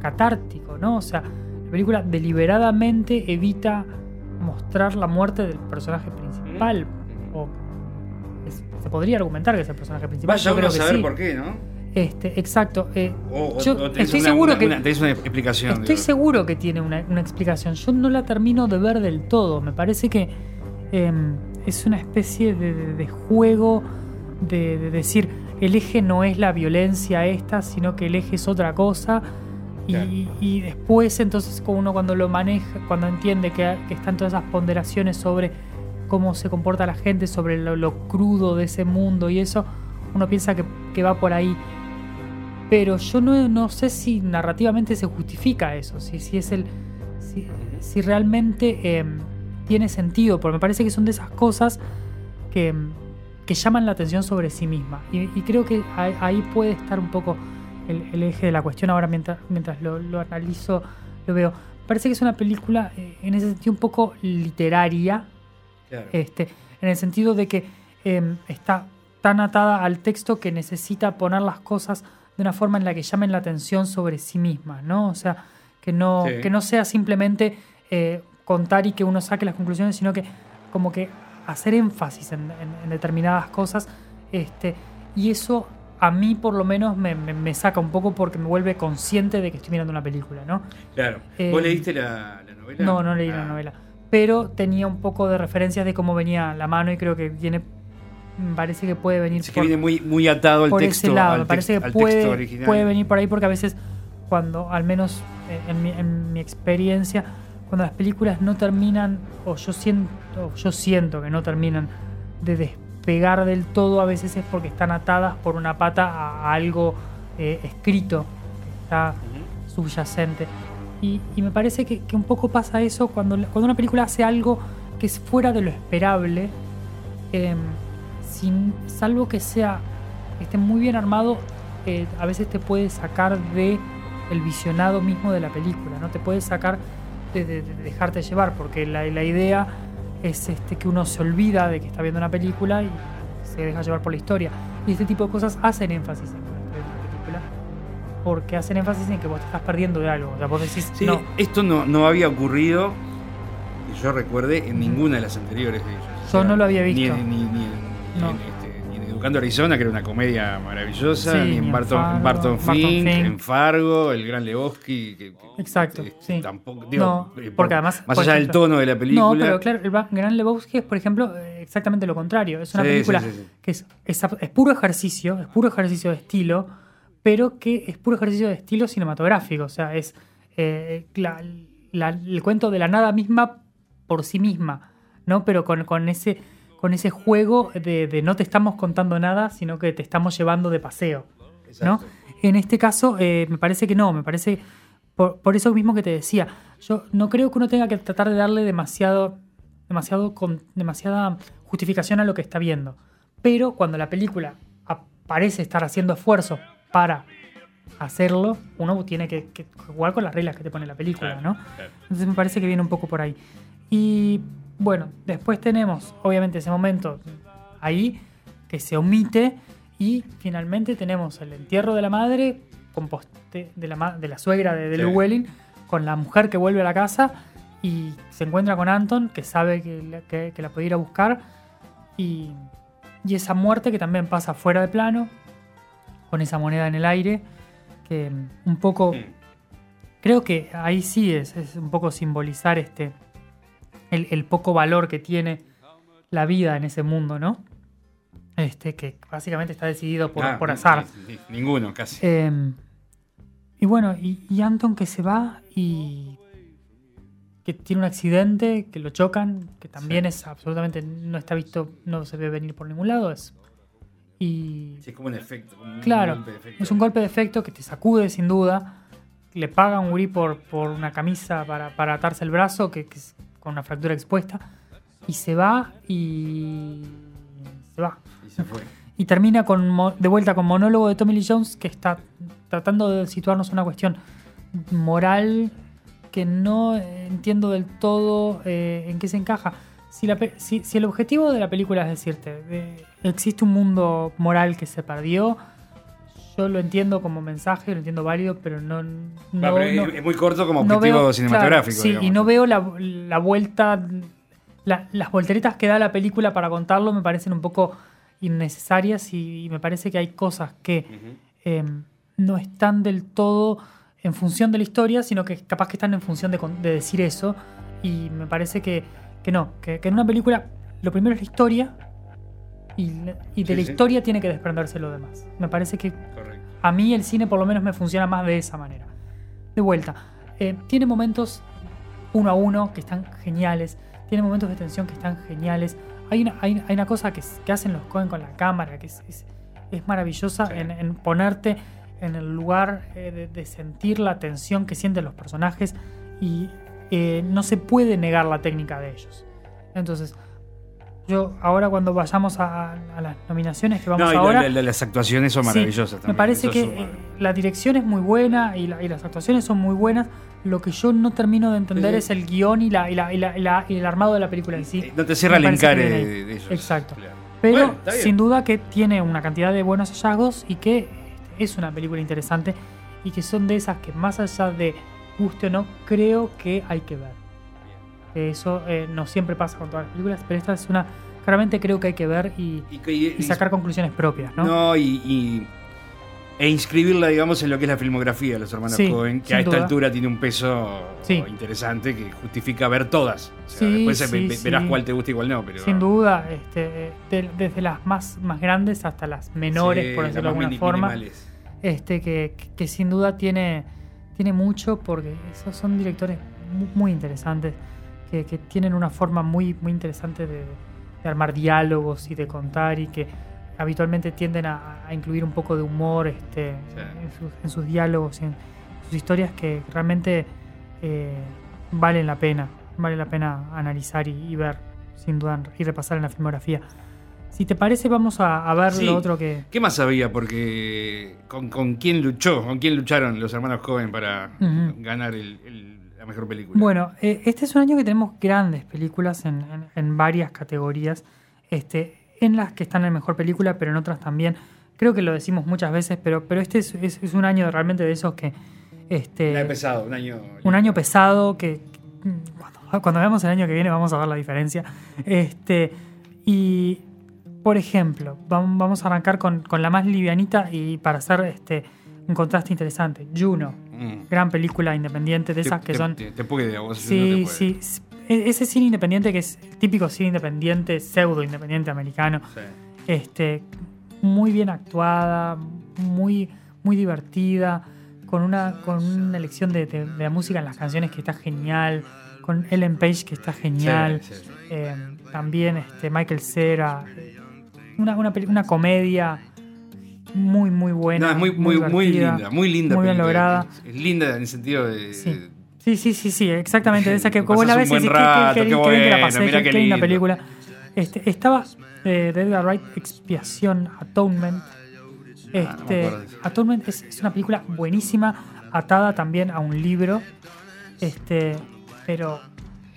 catártico, ¿no? O sea, la película deliberadamente evita mostrar la muerte del personaje principal. O es- se podría argumentar que es el personaje principal. Vaya yo uno creo a que saber sí. por qué, ¿no? Este, exacto. eh, O, o- yo o tenés estoy una- seguro una- que una- tenés una explicación. Estoy seguro que tiene una, explicación. Yo no la termino de ver del todo. Me parece que em, es una especie de, de- de juego de, de decir el eje no es la violencia esta, sino que el eje es otra cosa. Y, Claro. y después, entonces, uno cuando lo maneja, cuando entiende que, que están todas esas ponderaciones sobre cómo se comporta la gente, sobre lo, lo crudo de ese mundo y eso, uno piensa que, que va por ahí pero yo no, no sé si narrativamente se justifica eso, si, si es el. si, si realmente em, tiene sentido, porque me parece que son de esas cosas que, em, que llaman la atención sobre sí misma. Y, y creo que ahí, ahí puede estar un poco el, el eje de la cuestión. Ahora, mientras, mientras lo, lo analizo, lo veo. Parece que es una película, eh, en ese sentido, un poco literaria, Claro. este, en el sentido de que em, está tan atada al texto que necesita poner las cosas de una forma en la que llamen la atención sobre sí mismas, ¿no? O sea, que no, Sí. que no sea simplemente eh, contar y que uno saque las conclusiones, sino que como que hacer énfasis en, en- en determinadas cosas. Este, y eso a mí por lo menos me, me- me saca un poco porque me vuelve consciente de que estoy mirando una película, ¿no? Claro. Eh, ¿Vos leíste la, la novela? No, no leí la Ah. novela. Pero tenía un poco de referencias de cómo venía la mano y creo que viene. Me parece que puede venir que por, viene muy, muy atado al por texto. ese lado. al Me parece que puede, puede venir por ahí porque a veces, cuando, al menos en mi, en mi experiencia, cuando las películas no terminan, o yo siento, o yo siento que no terminan de despegar del todo, a veces es porque están atadas por una pata a, algo eh, escrito que está subyacente. Y, y me parece que, que un poco pasa eso cuando, cuando una película hace algo que es fuera de lo esperable, em, sin, salvo que sea esté muy bien armado, eh, a veces te puede sacar de el visionado mismo de la película, ¿no? Te puede sacar de, de- de dejarte llevar, porque la, la idea es este, que uno se olvida de que está viendo una película y se deja llevar por la historia. Y este tipo de cosas hacen énfasis en porque hacen énfasis en que vos te estás perdiendo de algo. O sea, vos decís, Sí, no, esto no, no había ocurrido, que yo recuerde, en ninguna de las anteriores de ellos. Yo no lo había visto. en, ni, ni en- ni No. en, este, en Educando Arizona, que era una comedia maravillosa, Sí, ni en Barton, Fargo, Barton Fink, Fink. en Fargo, El Gran Lebowski. que- Exacto, este, sí. Tampoco, digo, No, eh, porque además, Más por allá del tono de la película. No, pero claro, el Gran Lebowski es, por ejemplo, eh, exactamente lo contrario. Es una Sí, película que es, es, es puro ejercicio, es puro ejercicio de estilo, pero que es puro ejercicio de estilo cinematográfico. O sea, es eh, la- la- el cuento de la nada misma por sí misma, ¿no? Pero con, con ese, con ese juego de, de no te estamos contando nada, sino que te estamos llevando de paseo. ¿no? En este caso, eh, me parece que no, me parece, por, por eso mismo que te decía, yo no creo que uno tenga que tratar de darle demasiado, demasiado con, demasiada justificación a lo que está viendo. Pero cuando la película parece estar haciendo esfuerzo para hacerlo, uno tiene que, que jugar con las reglas que te pone la película, ¿no? Entonces me parece que viene un poco por ahí. Y bueno, después tenemos, obviamente, ese momento ahí que se omite y finalmente tenemos el entierro de la madre composte de la, ma- de la suegra de, de Sí. Llewellyn con la mujer que vuelve a la casa y se encuentra con Anton, que sabe que, la- que- que la puede ir a buscar. Y, y esa muerte que también pasa fuera de plano, con esa moneda en el aire, que un poco... Creo que ahí sí es, es un poco simbolizar este el, el poco valor que tiene la vida en ese mundo, ¿no? Este, que básicamente está decidido por, Ah, por azar. ni- ni- ninguno, casi. Eh, y bueno, y, y Anton que se va y que tiene un accidente, que lo chocan, que también es absolutamente, no está visto, no se ve venir por ningún lado. Es, y Sí, es como un efecto. como un Claro, golpe de efecto. es un golpe de efecto que te sacude sin duda. Le paga un gurí por, por una camisa para, para atarse el brazo, que, que con una fractura expuesta. Y se va y. Se va. Y se fue. Y termina con de vuelta con monólogo de Tommy Lee Jones que está tratando de situarnos una cuestión moral que no eh, entiendo del todo eh, en qué se encaja. Si, la pe- si, si el objetivo de la película es decirte, de- existe un mundo moral que se perdió, yo lo entiendo como mensaje, lo entiendo válido, pero no... no, Va, pero no- es, muy corto como objetivo veo- cinematográfico. claro, sí, y no veo la, la vuelta, la- las volteretas que da la película para contarlo me parecen un poco innecesarias y, y me parece que hay cosas que eh, no están del todo en función de la historia, sino que capaz que están en función de, de decir eso. Y me parece que, que no, que, que en una película lo primero es la historia y, de Sí, la sí. historia tiene que desprenderse lo demás. Me parece que Correcto. A mí el cine por lo menos me funciona más de esa manera. De vuelta, eh, tiene momentos uno a uno que están geniales, tiene momentos de tensión que están geniales. Hay una, hay, hay una cosa que, hacen los Cohen con la cámara que es, es- es maravillosa Sí. en, en ponerte en el lugar eh, de, de sentir la tensión que sienten los personajes y eh, no se puede negar la técnica de ellos. Entonces, yo ahora cuando vayamos a, a las nominaciones que vamos No, y ahora... la- la- las actuaciones son Sí, maravillosas Me parece eso que eh, la dirección es muy buena y, la- y las actuaciones son muy buenas. Lo que yo no termino de entender Sí. es el guion y, la, y, la- y la- y la- y el armado de la película en sí. No te cierra el encare de, de ellos. Exacto. Claro. Pero Bueno, sin duda que tiene una cantidad de buenos hallazgos y que este, es una película interesante y que son de esas que más allá de guste o no, creo que hay que ver. Eso eh, no siempre pasa con todas las películas, pero esta es una claramente creo que hay que ver y, Y, y- y sacar conclusiones propias, ¿no? No, y, y- e inscribirla, digamos, en lo que es la filmografía de los hermanos Sí, Cohen, que a esta duda. altura tiene un peso Sí. interesante que justifica ver todas. O sea, Sí, después sí. verás cuál te gusta y cuál no. Pero, Sin duda, este, de- desde las más, más grandes hasta las menores, por decirlo de alguna forma, minimales. este, que, que sin duda tiene, tiene mucho porque esos son directores mu- muy interesantes, que, que tienen una forma muy, muy interesante de, de armar diálogos y de contar y que habitualmente tienden a, a incluir un poco de humor este, Sí. en, sus, en sus diálogos y en sus historias que realmente eh, valen la pena, vale la pena analizar y, y ver, sin duda, y repasar en la filmografía. Si te parece, vamos a, a ver Sí. lo otro que... ¿Qué más había? Porque con, con quién luchó, con quién lucharon los hermanos Cohen para ganar el- el- la mejor película. Bueno, eh, este es un año que tenemos grandes películas en, en- en varias categorías, este, en las que están en mejor película, pero en otras también. Creo que lo decimos muchas veces, pero, pero este es, es- es un año realmente de esos que... Este, Un año pesado, un año. un año pesado que cuando, cuando veamos el año que viene vamos a ver la diferencia. Este, y, por ejemplo, vam- vamos a arrancar con, con la más livianita y para hacer este, un contraste interesante. Juno, Mm. gran película independiente de esas Te- que te- son... Te, te puede, a vos no Sí, sí. Ese cine independiente que es el típico cine independiente, pseudo independiente americano, Sí. este, muy bien actuada, muy, muy divertida, con una, con una elección de, de- de la música en las canciones que está genial, con Ellen Page que está genial, Sí, sí. eh, también este, Michael Cera, una, una, una comedia muy, muy buena. No, es muy, muy, muy linda, muy linda. Muy bien lograda. Es, es linda en el sentido de. Sí. Sí, sí, sí, sí, exactamente. Esa que como la ves y buen decís, qué- que la pasé, linda película. Este, estaba eh, de Edgar Wright, Expiación, Atonement. Este, Ah, eso. Atonement es, es una película buenísima, atada también a un libro, este, pero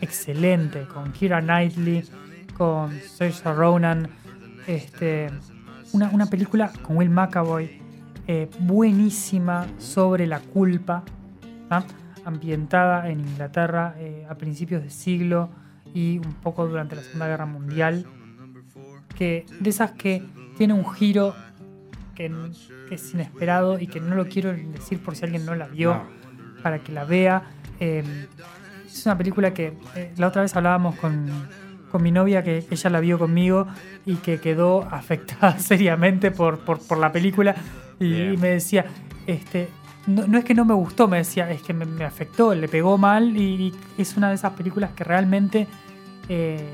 excelente, con Kira Knightley, con Saoirse Ronan, este, una, una película con Will McAvoy, eh, buenísima sobre la culpa, ¿tá? ambientada en Inglaterra eh, a principios de siglo y un poco durante la Segunda Guerra Mundial, que de esas que tiene un giro que, es inesperado y que no lo quiero decir por si alguien no la vio, No. para que la vea. Eh, es una película que la otra vez hablábamos con, con mi novia que ella la vio conmigo y que quedó afectada seriamente por, por, por la película y, me decía, este, no, no es que no me gustó, me decía, es que me, me afectó, le pegó mal y, y es una de esas películas que realmente eh,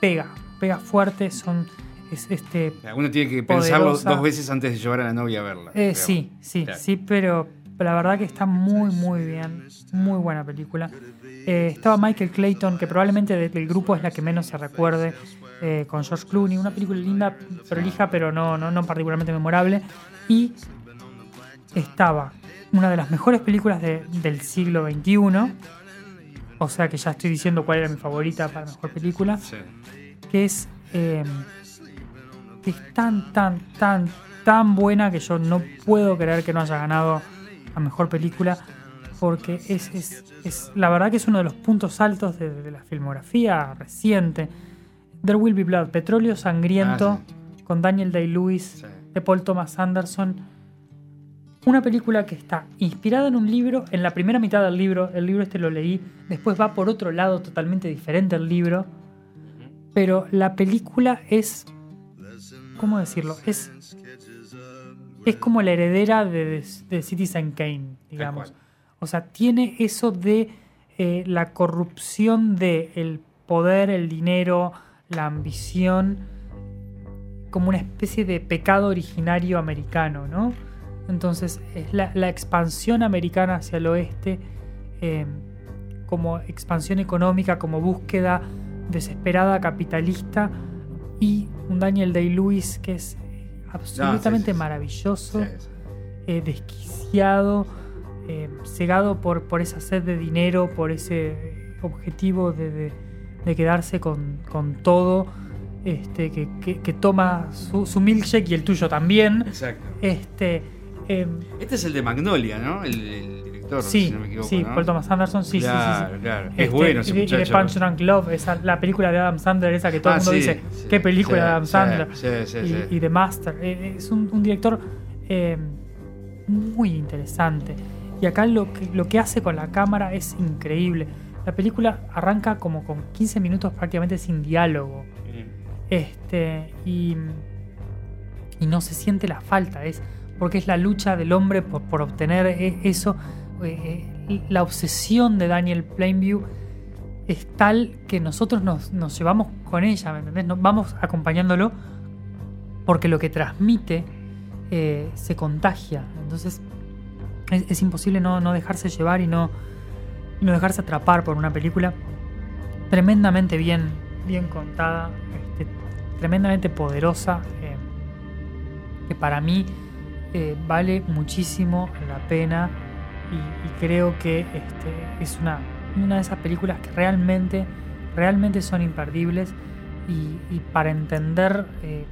pega, pega fuerte, son... Es, este, Uno tiene que pensarlo Poderosa. dos veces antes de llevar a la novia a verla. eh, sí, sí, Claro. sí, pero la verdad que está muy, muy bien. Muy buena película. Eh, estaba Michael Clayton, que probablemente de- del grupo es la que menos se recuerde, eh, con George Clooney. Una película linda, prolija, pero no, no, no particularmente memorable. Y estaba una de las mejores películas de- del siglo XXI. O sea que ya estoy diciendo cuál era mi favorita para mejor película Sí. que es, eh, que es tan, tan, tan, tan buena que yo no puedo creer que no haya ganado a mejor película, porque es, es, es- la verdad que es uno de los puntos altos de, de la filmografía reciente. There Will Be Blood, Petróleo Sangriento, Ah, con Daniel Day-Lewis, Sí. de Paul Thomas Anderson. Una película que está inspirada en un libro, en la primera mitad del libro, el libro este lo leí, después va por otro lado totalmente diferente el libro, pero la película es, ¿cómo decirlo? Es, es como la heredera de, de- de Citizen Kane, digamos. O sea, tiene eso de eh, la corrupción del poder, el dinero, la ambición, como una especie de pecado originario americano, ¿no? Entonces, es la, la expansión americana hacia el oeste, eh, como expansión económica, como búsqueda desesperada capitalista, y un Daniel Day-Lewis que es absolutamente sí, sí. maravilloso sí. eh, desquiciado, eh, cegado por, por esa sed de dinero, por ese objetivo de, de- de quedarse con, con todo, este, que, que- que toma su, su milkshake y el tuyo también. Exacto. Este, eh, Este es el de Magnolia, ¿no? El, el director, sí, si no me equivoco. sí, ¿no? Paul Thomas Anderson, sí, sí, sí, Claro, sí. claro. Es Este, bueno ese de- y de muchacho. Punch Drunk Love, esa, la película de Adam Sandler, esa que todo Ah, el mundo sí, dice, sí, qué película de Adam Sandler. sí, sí, y, sí. y The Master. Eh, Es un, un director eh, muy interesante. Y acá lo que, lo que hace con la cámara es increíble. La película arranca como con 15 minutos prácticamente sin diálogo. Este, y, y no se siente la falta, es porque es la lucha del hombre por, por obtener e- eso. eh, eh, la obsesión de Daniel Plainview es tal que nosotros nos, nos llevamos con ella, ¿me entendés? Nos vamos acompañándolo porque lo que transmite eh, se contagia. Entonces es, imposible no, no dejarse llevar y no, no dejarse atrapar por una película tremendamente bien, bien contada, este, tremendamente poderosa, eh, que para mí eh, vale muchísimo la pena y, creo que este, es una, una de esas películas que realmente, realmente son imperdibles y, y para entender eh,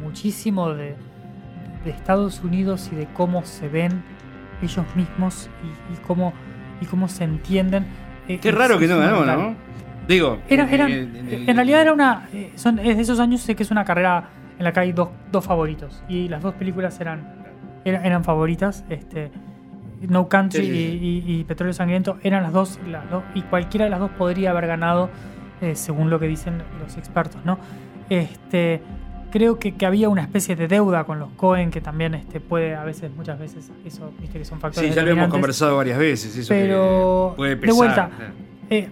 muchísimo de, de Estados Unidos y de cómo se ven ellos mismos y, y cómo, y cómo se entienden. eh, Qué raro que no ganó. ¿no? Digo, Era, eran- en- en- en- en realidad era una. eh, Son, es de esos años, sé que es una carrera en la que hay dos, dos favoritos. Y las dos películas eran, eran, eran favoritas. Este, no Country Sí, sí, sí. Y, y- y Petróleo Sangriento eran las dos, las dos. Y cualquiera de las dos podría haber ganado, eh, según lo que dicen los expertos, ¿no? Este. Creo que, que había una especie de deuda con los Cohen que también este, puede, a veces, muchas veces, eso, viste que son factores. Sí, ya lo hemos conversado varias veces. Eso Pero, que puede de pesar. vuelta, eh,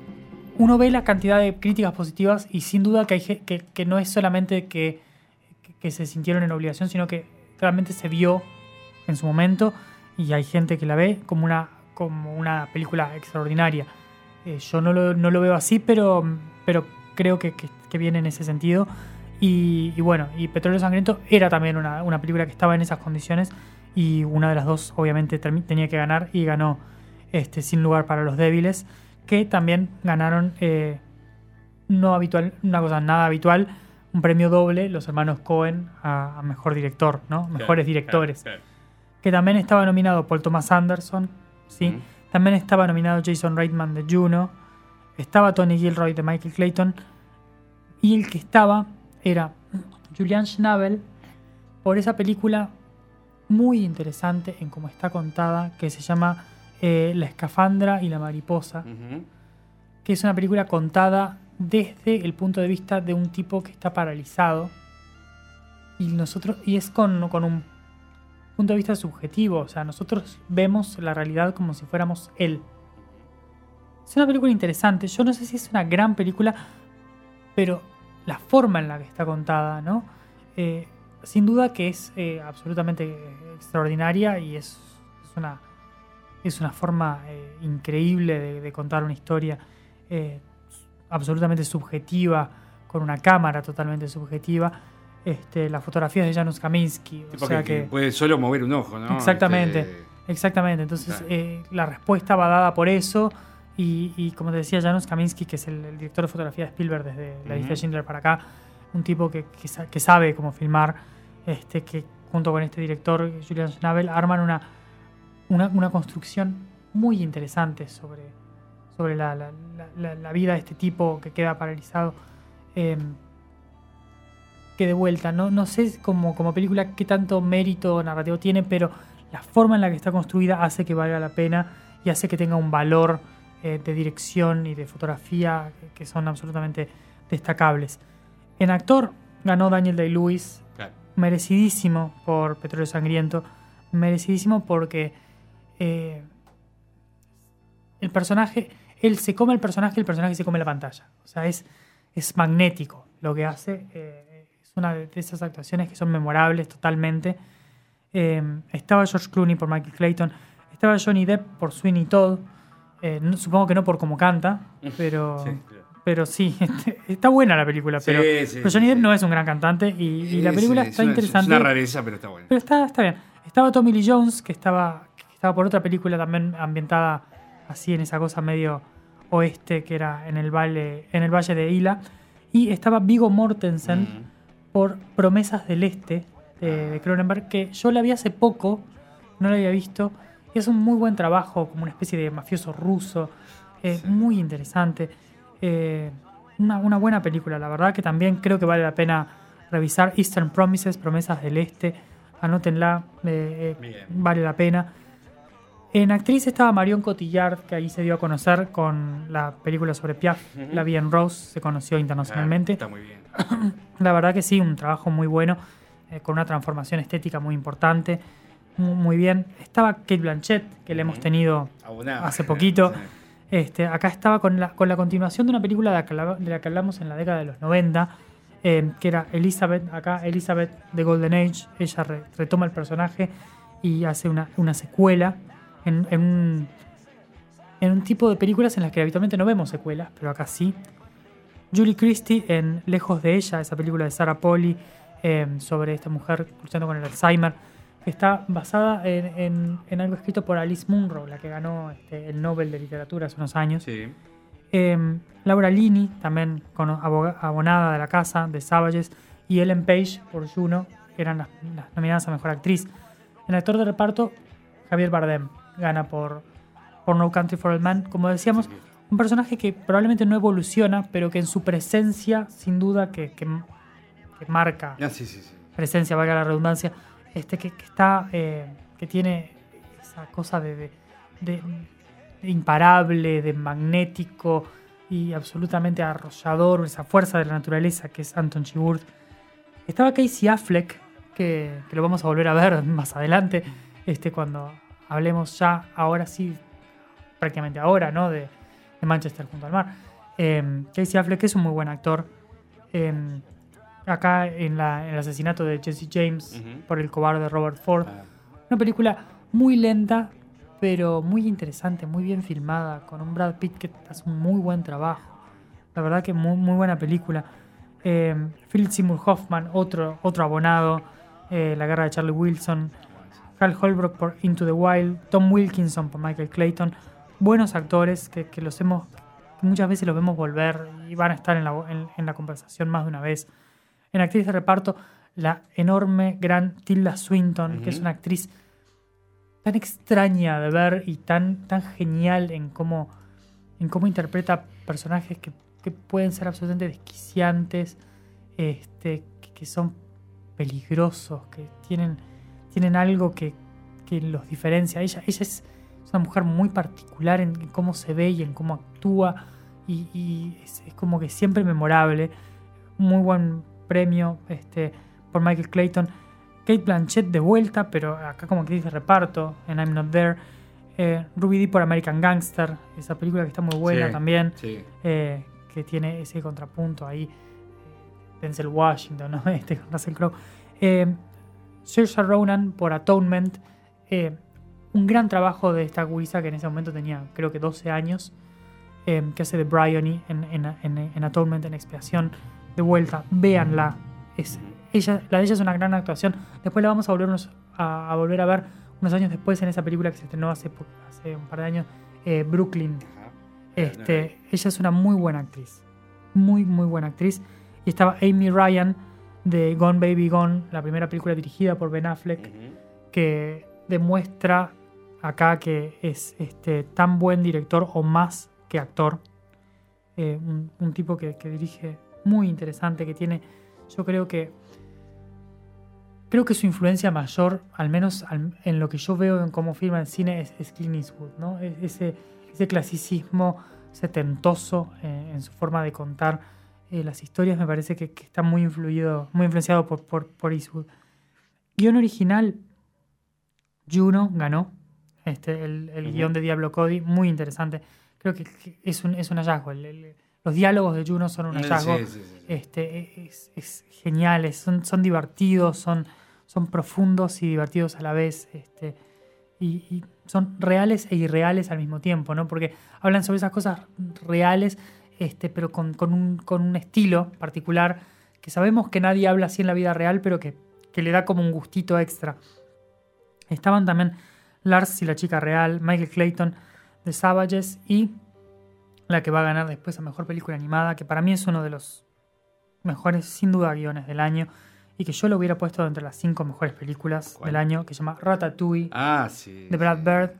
uno ve la cantidad de críticas positivas y sin duda que, hay, que, que no es solamente que, que- que se sintieron en obligación, sino que realmente se vio en su momento y hay gente que la ve como una, como una película extraordinaria. Eh, yo no lo, no lo veo así, pero, pero creo que, que- que viene en ese sentido. Y, y bueno, y Petróleo Sangriento era también una, una película que estaba en esas condiciones y una de las dos obviamente tenía que ganar y ganó este, Sin lugar para los débiles, que también ganaron eh, no habitual, una cosa nada habitual, un premio doble, los hermanos Cohen a, a mejor director, ¿no? Mejores directores. que también estaba nominado Paul Thomas Anderson, ¿sí? También estaba nominado Jason Reitman de Juno, estaba Tony Gilroy de Michael Clayton, y el que estaba era Julian Schnabel por esa película muy interesante en cómo está contada, que se llama eh, La escafandra y la mariposa, que es una película contada desde el punto de vista de un tipo que está paralizado y nosotros y es con, con un punto de vista subjetivo, o sea, nosotros vemos la realidad como si fuéramos él. Es una película interesante, yo no sé si es una gran película, pero la forma en la que está contada, ¿no? Eh, sin duda que es eh, absolutamente extraordinaria y es, es una es una forma eh, increíble de, de contar una historia absolutamente subjetiva, con una cámara totalmente subjetiva. Este, las fotografías de Janusz Kaminski, o sea que, que, puede solo mover un ojo, ¿no? Exactamente. Este, exactamente. Entonces Claro. la respuesta va dada por eso y, y como te decía Janusz Kaminski, que es el, el director de fotografía de Spielberg desde la lista de. Schindler para acá, un tipo que, que sa- que sabe cómo filmar, este, que junto con este director Julian Schnabel arman una, una, una construcción muy interesante sobre, sobre la, la- la- la- la vida de este tipo que queda paralizado. Eh, que de vuelta, no, no sé como, como película qué tanto mérito narrativo tiene, pero la forma en la que está construida hace que valga la pena y hace que tenga un valor eh, de dirección y de fotografía que, son absolutamente destacables. En actor ganó Daniel Day-Lewis, claro. merecidísimo por Petróleo Sangriento, merecidísimo porque eh, el personaje, él se come el personaje y el personaje se come la pantalla. O sea, es, es magnético lo que hace. eh, es una de de esas actuaciones que son memorables totalmente. Eh, estaba George Clooney por Michael Clayton, estaba Johnny Depp por Sweeney Todd. Eh, no- supongo que no por cómo canta, pero Sí, claro. pero sí, está buena la película. Pero, Sí, pero Johnny Depp no es un gran cantante y, y la película es está una- interesante. Es una rareza, pero está bueno. Pero está, está bien. Estaba Tommy Lee Jones, que estaba, que estaba por otra película también ambientada así en esa cosa medio oeste, que era en el valle, en el valle de Ila. Y estaba Vigo Mortensen Mm. por Promesas del Este de, de Cronenberg, que yo la vi hace poco, no la había visto. Y es un muy buen trabajo, como una especie de mafioso ruso. eh, Muy interesante. Eh, una, una buena película, la verdad que también creo que vale la pena revisar Eastern Promises, Promesas del Este. Anótenla, eh, eh, vale la pena. En actriz estaba Marion Cotillard, que ahí se dio a conocer con la película sobre Piaf. La Vie en Rose, se conoció internacionalmente. Está muy bien. La verdad que sí, un trabajo muy bueno, eh, con una transformación estética muy importante, muy bien. Estaba Kate Blanchett, que le hemos tenido Abonado. hace poquito. Este, acá estaba con la, con la continuación de una película de la, que, hablamos en la década de los 90, eh, que era Elizabeth, acá Elizabeth de Golden Age. Ella re- retoma el personaje y hace una, una secuela en, en un, en un tipo de películas en las que habitualmente no vemos secuelas, pero acá sí. Julie Christie en Lejos de ella, esa película de Sarah Polly eh, sobre esta mujer luchando con el Alzheimer, está basada en, en- en algo escrito por Alice Munro, la que ganó este, el Nobel de Literatura hace unos años. Sí. Eh, Laura Linney, también con- abonada de la casa de Savages, y Ellen Page por Juno, que eran las, las nominadas a Mejor Actriz. En actor de reparto, Javier Bardem gana por, por No Country for Old Men. Como decíamos, un personaje que probablemente no evoluciona, pero que en su presencia, sin duda, que, que- que marca Ah, sí, sí. presencia, valga la redundancia, este que, que está, eh, que tiene esa cosa de, de- de- imparable, de magnético y absolutamente arrollador, esa fuerza de la naturaleza que es Anton Chigurh. Estaba Casey Affleck, que, que lo vamos a volver a ver más adelante, este, cuando hablemos ya, ahora sí, prácticamente ahora, ¿no? De, de Manchester junto al mar. Eh, Casey Affleck es un muy buen actor. Eh, acá en, la- en el asesinato de Jesse James por el cobarde Robert Ford. Ah, Una película muy lenta, pero muy interesante, muy bien filmada, con un Brad Pitt que hace un muy buen trabajo. La verdad que muy, muy buena película. Eh, Philip Seymour Hoffman, otro, otro abonado. eh, la guerra de Charlie Wilson. Hal Holbrook por Into the Wild. Tom Wilkinson por Michael Clayton. Buenos actores que, que los hemos que muchas veces los vemos volver y van a estar en la, en- en la conversación más de una vez. En actriz de reparto, la enorme, gran Tilda Swinton, que es una actriz tan extraña de ver y tan, tan genial en cómo, en cómo interpreta personajes que, que pueden ser absolutamente desquiciantes, este, que, que son peligrosos, que tienen, tienen algo que, que los diferencia. Ella, ella es una mujer muy particular en, en cómo se ve y en cómo actúa y, y es, es como que siempre memorable. Muy buen premio este, por Michael Clayton. Kate Blanchett de vuelta, pero acá como que dice reparto en I'm Not There. Eh, Ruby Dee por American Gangster, esa película que está muy buena Sí, también, Sí. eh, que tiene ese contrapunto ahí. eh, Denzel Washington, ¿no? Este con Russell Crowe. Eh, Saoirse Ronan por Atonement. eh, un gran trabajo de esta gurisa que en ese momento tenía, creo que 12 años, eh, que hace de Bryony en, en, en, en Atonement, en Expiación. De vuelta, véanla. Es, ella, la de ella es una gran actuación. Después la vamos a, volvernos a, a volver a ver unos años después en esa película que se estrenó hace, un par de años, eh, Brooklyn. Ajá. Este, ella es una muy buena actriz. Muy, muy buena actriz. Y estaba Amy Ryan de Gone Baby Gone, la primera película dirigida por Ben Affleck, que demuestra acá que es este, tan buen director o más que actor. Eh, un, un tipo que, que dirige muy interesante, que tiene, yo creo que, creo que su influencia mayor, al menos en lo que yo veo en cómo filma el cine, es, es Clint Eastwood, ¿no? Es- ese, ese clasicismo setentoso eh, en su forma de contar eh, las historias me parece que, que está muy influido, muy influenciado por, por, por Eastwood. Guión original, Juno ganó. Este, el el guion de Diablo Cody, muy interesante. Creo que, que es, un, es un hallazgo. El- el- los diálogos de Juno son un Sí, hallazgo. sí, sí, sí. Este, es, es geniales, son, son divertidos, son, son profundos y divertidos a la vez. Este, y, y son reales e irreales al mismo tiempo, ¿no? Porque hablan sobre esas cosas reales, este, pero con, con un, con un estilo particular que sabemos que nadie habla así en la vida real, pero que, que le da como un gustito extra. Estaban también Lars y la chica real, Michael Clayton de Savages y la que va a ganar después a mejor película animada, que para mí es uno de los mejores, sin duda, guiones del año y que yo lo hubiera puesto entre las cinco mejores películas ¿Cuál? del año, que se llama Ratatouille Ah, sí. de Brad Bird,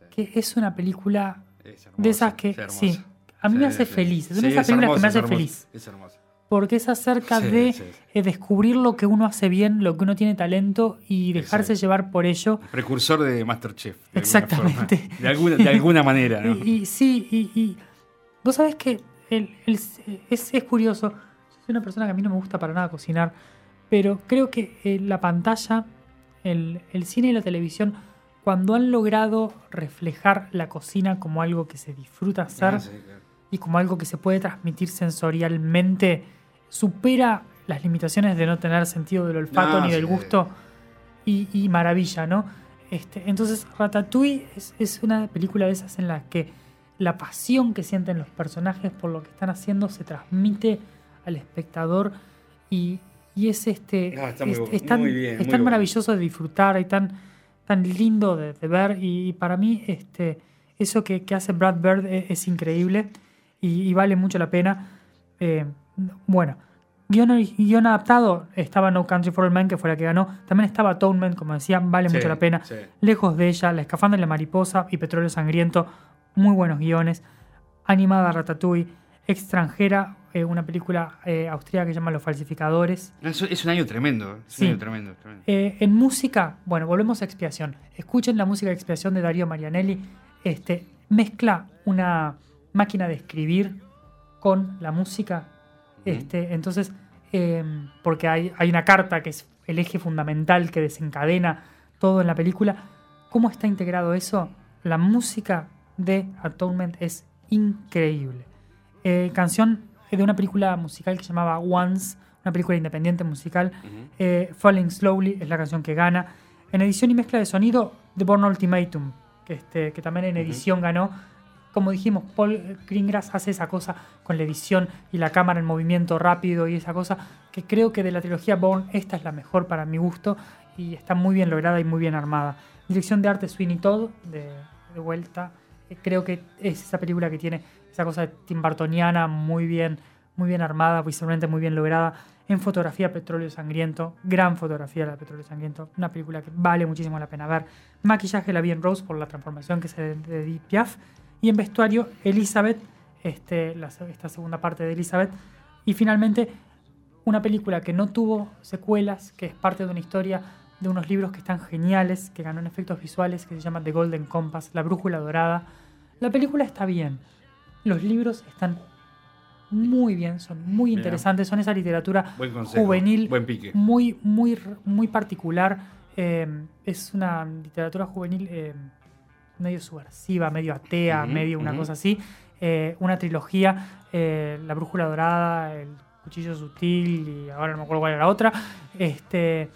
sí. que es una película Es hermosa, de esas que, es sí, a mí me hace feliz. Es una de esas películas que me hace hermosa, feliz. Es hermosa. Porque es acerca de eh, descubrir lo que uno hace bien, lo que uno tiene talento y dejarse llevar por ello. Precursor de Masterchef. de alguna Exactamente. forma. De alguna, de alguna manera, ¿no? Y, y sí, y, y vos sabés que el- el- es, es curioso. Yo soy una persona que a mí no me gusta para nada cocinar, pero creo que eh, la pantalla, el, el cine y la televisión, cuando han logrado reflejar la cocina como algo que se disfruta hacer Ah, sí, claro. y como algo que se puede transmitir sensorialmente, supera las limitaciones de no tener sentido del olfato ni del sí. gusto y, y maravilla, ¿no? Este, entonces, Ratatouille es, es una película de esas en las que la pasión que sienten los personajes por lo que están haciendo se transmite al espectador y, y es este Ah, está muy es, es tan, muy bien, es tan maravilloso de disfrutar y tan, tan lindo de, de ver y, y para mí este, eso que, que hace Brad Bird es, es increíble y, y vale mucho la pena. Eh, bueno, guion, adaptado estaba No Country for Old Men, que fue la que ganó. También estaba Atonement, como decía, vale Sí, mucho la pena. sí. Lejos de ella, La escafandra y la mariposa y Petróleo Sangriento, muy buenos guiones. Animada Ratatouille, extranjera, eh, una película eh, austríaca que se llama Los Falsificadores. Es, es un año tremendo. Es Sí. un año tremendo. tremendo. Eh, en música, bueno, volvemos a Expiación. Escuchen la música de Expiación de Darío Marianelli. Este, mezcla una máquina de escribir con la música. Este, entonces, eh, porque hay, hay una carta que es el eje fundamental que desencadena todo en la película. ¿Cómo está integrado eso? La música de Atonement es increíble. Eh, canción de una película musical que se llamaba Once, una película independiente musical. Eh, Falling Slowly es la canción que gana. En edición y mezcla de sonido, The Born Ultimatum, que, este, que también en edición ganó. Como dijimos, Paul Greengrass hace esa cosa con la edición y la cámara en movimiento rápido y esa cosa que creo que de la trilogía Bourne esta es la mejor para mi gusto y está muy bien lograda y muy bien armada. Dirección de arte Sweeney Todd, de, de vuelta. Creo que es esa película que tiene esa cosa Tim Burtoniana muy bien, muy bien armada, visualmente muy bien lograda. En fotografía, Petróleo Sangriento, gran fotografía de Petróleo Sangriento, una película que vale muchísimo la pena ver. Maquillaje la vi en Rose por la transformación que se de, de Edith Piaf. Y en vestuario, Elizabeth, este, la esta segunda parte de Elizabeth. Y finalmente, una película que no tuvo secuelas, que es parte de una historia de unos libros que están geniales, que ganó en efectos visuales, que se llama The Golden Compass, La Brújula Dorada. La película está bien. Los libros están muy bien, son muy Mira. interesantes, son esa literatura Buen consejo, juvenil, buen pique. muy, muy, muy particular. eh, es una literatura juvenil eh, medio subversiva, medio atea, medio una cosa así. Eh, una trilogía, eh, La Brújula Dorada, El Cuchillo Sutil y ahora no me acuerdo cuál era la otra. Este,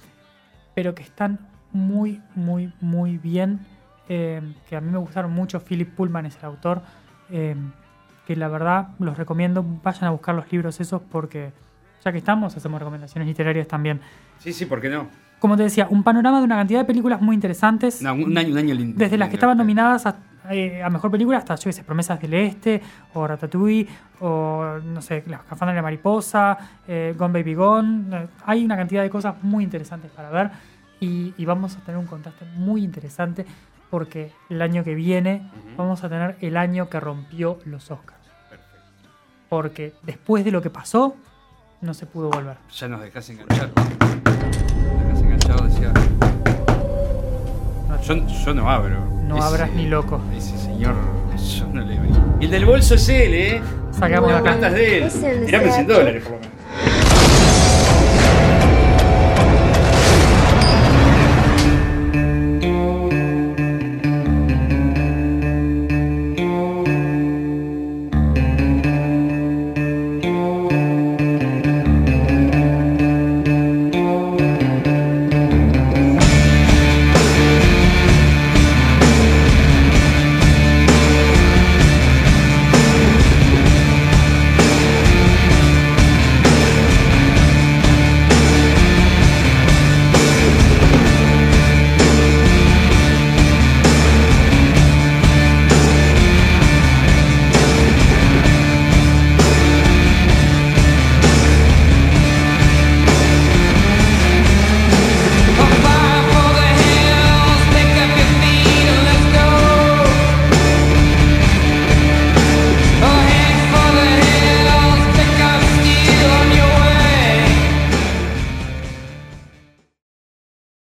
pero que están muy, muy, muy bien. Eh, que a mí me gustaron mucho. Philip Pullman es el autor. eh, que la verdad los recomiendo. Vayan a buscar los libros esos porque ya que estamos, hacemos recomendaciones literarias también. Sí, sí, ¿por qué no? Como te decía, un panorama de una cantidad de películas muy interesantes. No, un año, un año lindo. Desde las que estaban nominadas a, eh, a mejor película hasta, yo qué sé, Promesas del Este, o Ratatouille, o no sé, La Escafandra de la Mariposa, eh, Gone Baby Gone. Hay una cantidad de cosas muy interesantes para ver y, y vamos a tener un contraste muy interesante porque el año que viene vamos a tener el año que rompió los Oscars. Porque después de lo que pasó, no se pudo volver. Ya nos dejás enganchar. Nos dejás enganchado, decía. No, Yo, yo no abro. No abras ni loco. Ese señor, yo no le abrí. Y el del bolso es él, ¿eh? Sacamos de La acá. plata es de él. Ese Tirame 100 CH. dólares por.